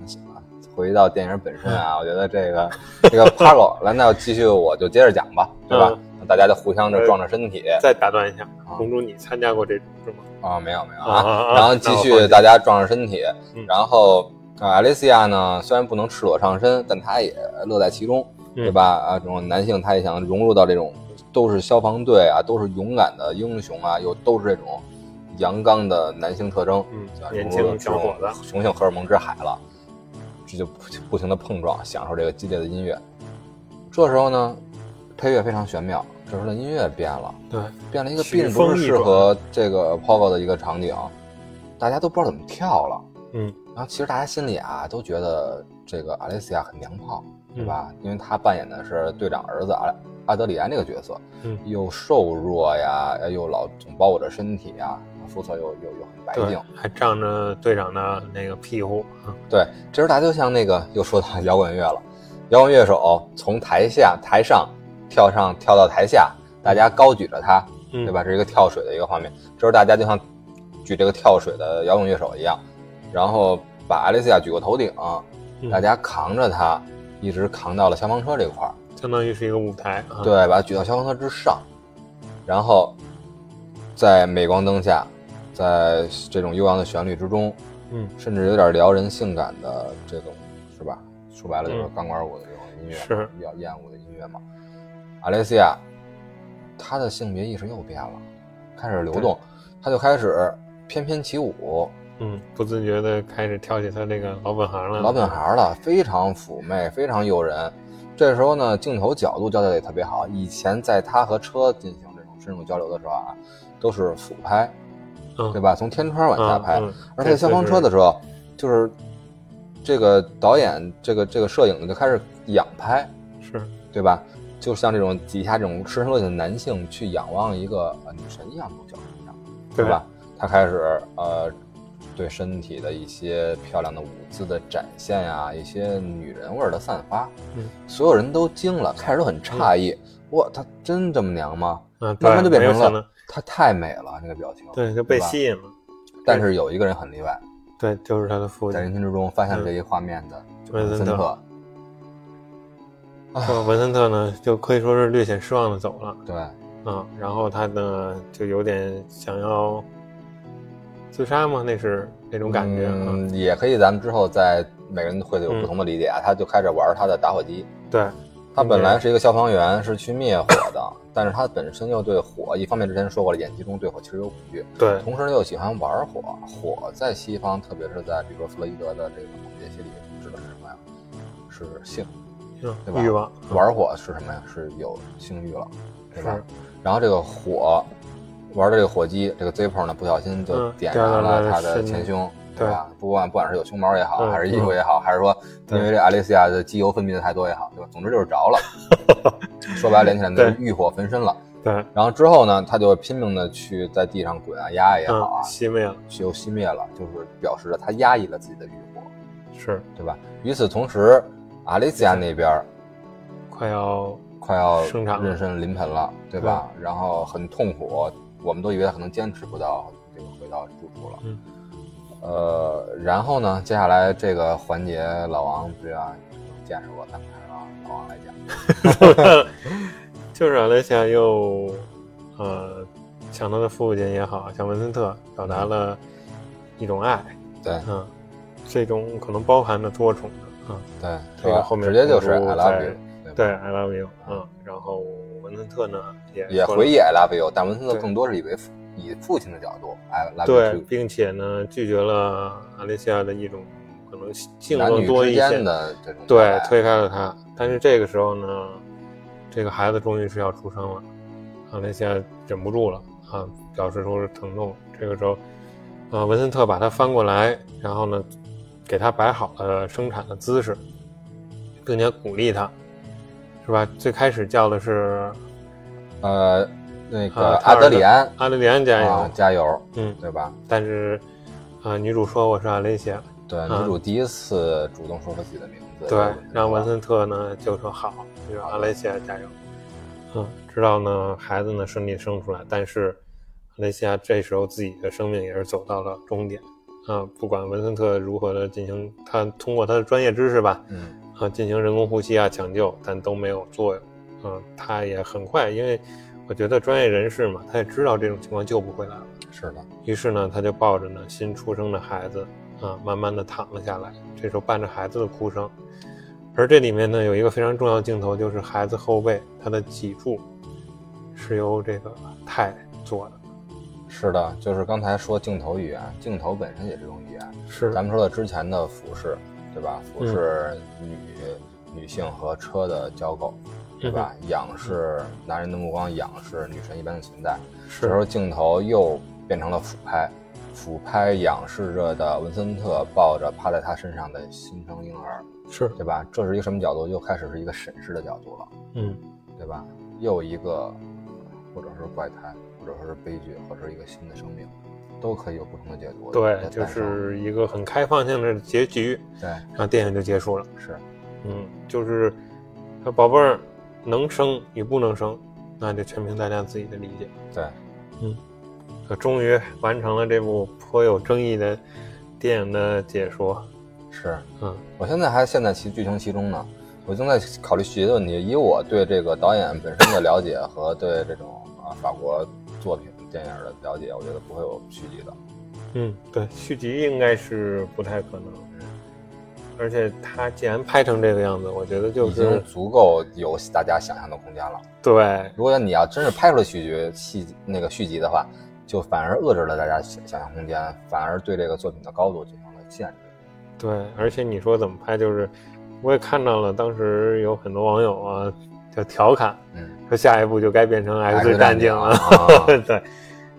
B: 回到电影本身啊，我觉得这个这个 Pargo，来，那继续我就接着讲吧，对吧？大家就互相就撞着身体
A: 再打断一下，
B: 啊
A: 红竹，你参加过这种是吗？
B: 啊，没有没有
A: 啊
B: 然后继续大家撞着身体
A: 嗯，
B: 然后啊，艾丽西亚呢，虽然不能赤裸上身，但她也乐在其中，
A: 嗯
B: 对吧？啊，这种男性他也想融入到这种都是消防队啊，都是勇敢的英雄啊，又都是这种阳刚的男性特征，
A: 嗯年轻小伙子
B: 雄性荷尔蒙之海了，这就不不停的碰撞，享受这个激烈的音乐。这时候呢，配乐非常玄妙，这时候的音乐变了。
A: 对，
B: 变了一个并不是适合这个 Pogo 的一个场景，大家都不知道怎么跳了。
A: 嗯，
B: 然后其实大家心里啊都觉得这个阿雷西亚很娘炮，对吧？因为他扮演的是队长儿子阿阿德里安这个角色，
A: 嗯
B: 又瘦弱呀，又老总包裹着身体呀，肤色又又又很白净。，
A: 还仗着队长的那个庇护啊，
B: 对，这时候大家就像那个又说到摇滚乐了，摇滚乐手从台下台上跳上跳到台下，大家高举着他，
A: 嗯
B: 对吧？这是一个跳水的一个画面。这时候大家就像举这个跳水的摇滚乐手一样，然后把艾丽西亚举过头顶，
A: 嗯
B: 大家扛着他，一直扛到了消防车这块儿，
A: 相当于是一个舞台啊。
B: 对，把它举到消防车之上，然后在镁光灯下，在这种悠扬的旋律之中，
A: 嗯，
B: 甚至有点撩人性感的这种，是吧？说白了就是
A: 嗯
B: 钢管舞的这种音乐，
A: 是
B: 比较厌恶的音乐嘛。阿雷西亚，她的性别意识又变了，开始流动，她就开始翩翩起舞，
A: 嗯，不自觉的开始跳起他这个老本行了。
B: 老本行了，非常妩媚，非常诱人。这时候呢，镜头角度交代的也特别好。以前在他和车进行这种深入交流的时候啊，都是俯拍，
A: 嗯，
B: 对吧？从天窗往下拍。
A: 嗯嗯
B: 而且消防车的时候，就是这个导演，这个这个摄影呢就开始仰拍，
A: 是
B: 对吧？就像这种底下这种赤身裸体的男性去仰望一个呃女神一样的角度一样，对吧？他开始呃，对身体的一些漂亮的舞姿的展现呀，一些女人味儿的散发，
A: 嗯，
B: 所有人都惊了，开始都很诧异，哇，她真这么娘吗？
A: 嗯，
B: 慢慢就变成了她太美了，那个表情，
A: 对，就被吸引了。
B: 但是有一个人很例外，
A: 对，就是他的父亲，
B: 在人群之中发现
A: 嗯。
B: 这一画面的就是
A: 森特
B: 文森特，
A: 说文森特呢，就可以说是略显失望的走了
B: 对，
A: 嗯。然后他呢，就有点想要自杀吗，那是那种感觉啊。
B: 嗯，也可以，咱们之后在每个人会有不同的理解啊。他就开始玩他的打火机，
A: 对，
B: 他本来是一个消防员，是去灭火的，但是他本身又对火，一方面之前说过了，演技中对火其实有恐惧，
A: 对，
B: 同时又喜欢玩火。火在西方，特别是在比如说弗洛伊德的这个梦解析里，指的是什么呀？是性，
A: 嗯
B: 对吧
A: 欲望，
B: 玩火是什么呀？是有性欲了，对吧？然后这个火，玩的这个火机，这个 Zippo 呢，不小心就
A: 嗯
B: 点燃
A: 了
B: 了他的前胸，
A: 对
B: 吧？不管不管是有胸毛也好，
A: 嗯
B: 还是衣服也好，还是说因为这阿丽西亚的机油分泌的太多也好，对吧？总之就是着了。说白了，连起来就
A: 是
B: 欲火焚身了。
A: 对，
B: 然后之后呢，他就拼命的去在地上滚啊压也好
A: 嗯，
B: 啊，
A: 熄灭了，
B: 就熄灭了，就是表示着他压抑了自己的欲火，
A: 是
B: 对吧？与此同时，阿丽西亚那边
A: 快要
B: 快要
A: 生产
B: 妊娠临盆了，对吧？然后很痛苦，我们都以为他可能坚持不到这个回到住处了。
A: 嗯。
B: 呃，然后呢，接下来这个环节，老王不知道见识过，咱们还是让老王来讲。
A: 就是阿雷西亚又呃向他的父亲也好，向文森特表达了一种爱，
B: 对
A: 嗯，这种可能包含着多重的啊，
B: 对，
A: 这个后面
B: 直接就是 I love you，对
A: ，I love you，嗯，然后文森特呢也
B: 也回忆 I love you，但文森特更多是以为父以父亲的角度 I love
A: 对
B: you，too，
A: 并且呢拒绝了阿雷西亚的一种可能性
B: 男
A: 更多一些，
B: 的这种
A: 对，推开了他。但是这个时候呢，这个孩子终于是要出生了，阿雷西亚忍不住了啊，表示出疼痛。这个时候，呃，文森特把他翻过来，然后呢，给他摆好了生产的姿势，并且鼓励他，是吧？最开始叫的是
B: 呃，那个
A: 啊
B: 阿德里安
A: 阿德里安加油，
B: 啊，加油，
A: 嗯，
B: 对吧？
A: 但是啊、女主说我是阿雷西亚，
B: 对，
A: 啊
B: 女主第一次主动说出自己的名字，
A: 对，让文
B: 文
A: 森特呢就说好，就让阿雷西亚加油。嗯，直到呢孩子呢顺利生出来，但是阿雷西亚这时候自己的生命也是走到了终点。啊，不管文森特如何的进行，他通过他的专业知识吧，
B: 嗯，
A: 啊，进行人工呼吸啊抢救，但都没有作用。嗯，他也很快，因为我觉得专业人士嘛，他也知道这种情况救不回来了。
B: 是的，
A: 于是呢，他就抱着呢新出生的孩子啊，慢慢的躺了下来。这时候伴着孩子的哭声，而这里面呢有一个非常重要的镜头，就是孩子后背他的脊柱是由这个钛做的。
B: 是的，就是刚才说镜头语言，镜头本身也是一种语言。
A: 是
B: 咱们说的之前的俯视，对吧？俯视女、女性和车的交构，对吧？仰视男人的目光，仰视女神一般的存在。这时候镜头又变成了俯拍，俯拍仰视着的文森特抱着趴在他身上的新生婴儿，
A: 是，
B: 对吧？这是一个什么角度？又开始是一个审视的角度了，
A: 嗯，
B: 对吧？又一个，或者是怪胎，或者说是悲剧，或者是一个新的生命，都可以有不同的解读。
A: 对，就是一个很开放性的结局，
B: 对，
A: 然后电影就结束了。
B: 是
A: 嗯，就是他宝贝儿能生与不能生，那就全凭大家自己的理解。
B: 对。
A: 嗯可终于完成了这部颇有争议的电影的解说。
B: 是，
A: 嗯，
B: 我现在还陷在其剧情其中呢，我正在考虑细节的问题。以我对这个导演本身的了解和对这种啊法国作品电影的了解，我觉得不会有续集的。
A: 嗯，对，续集应该是不太可能。而且他既然拍成这个样子，我觉得就
B: 已经足够有大家想象的空间了。
A: 对
B: 如果你要真是拍出了续集续那个续集的话，就反而遏制了大家想想象空间，反而对这个作品的高度进行了限制。
A: 对，而且你说怎么拍，就是我也看到了，当时有很多网友啊就调侃
B: 嗯，
A: 说下一步就该变成
B: X，X
A: 战警了。
B: 啊
A: 对，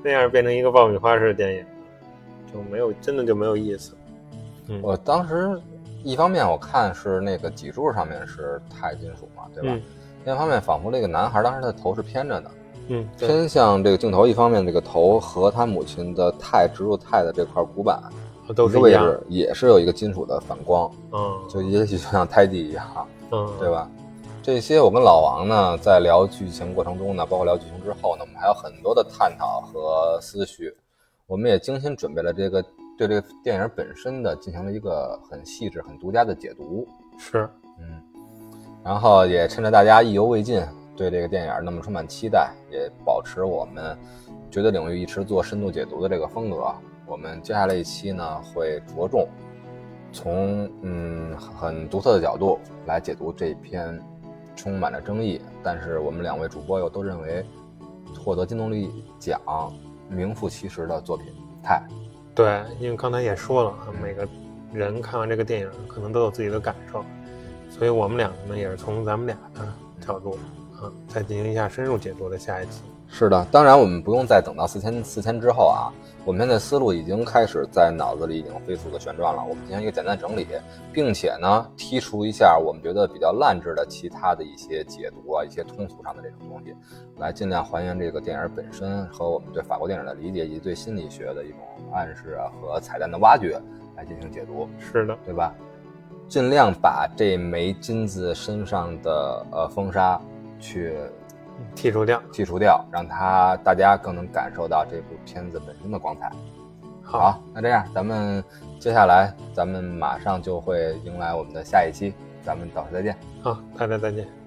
A: 那样变成一个爆米花式的电影，就没有真的就没有意思。嗯，
B: 我当时一方面我看是那个脊柱上面是钛金属嘛，对吧？
A: 嗯
B: 另一方面，仿佛这个男孩当时的头是偏着的，
A: 嗯，
B: 偏向这个镜头，一方面这个头和他母亲的钛植入钛的这块骨板
A: 都是
B: 位置也是有一个金属的反光，
A: 嗯，
B: 就也许就像胎记一样，
A: 嗯，
B: 对吧？这些我跟老王呢，在聊剧情过程中呢，包括聊剧情之后呢，我们还有很多的探讨和思绪。我们也精心准备了这个对这个电影本身的进行了一个很细致、很独家的解读。
A: 是，
B: 嗯，然后也趁着大家意犹未尽，对这个电影那么充满期待，也保持我们绝对领域一直做深度解读的这个风格。我们接下来一期呢，会着重从嗯很独特的角度来解读这篇充满了争议，但是我们两位主播又都认为获得金动力奖名副其实的作品《太》。
A: 对，因为刚才也说了，每个人看完这个电影可能都有自己的感受，所以我们两个呢也是从咱们俩的角度啊，再进行一下深入解读的下一期。
B: 是的，当然我们不用再等到四千四千之后啊，我们现在思路已经开始在脑子里已经飞速的旋转了。我们进行一个简单整理，并且呢剔除一下我们觉得比较烂制的其他的一些解读啊，一些通俗上的这种东西，来尽量还原这个电影本身和我们对法国电影的理解，以及对心理学的一种暗示啊和彩蛋的挖掘来进行解读。
A: 是的，
B: 对吧？尽量把这枚金子身上的呃风沙去
A: 剔除掉。
B: 剔除掉，让它大家更能感受到这部片子本身的光彩。好，那这样咱们接下来咱们马上就会迎来我们的下一期，咱们到时再见。
A: 好，大家再见。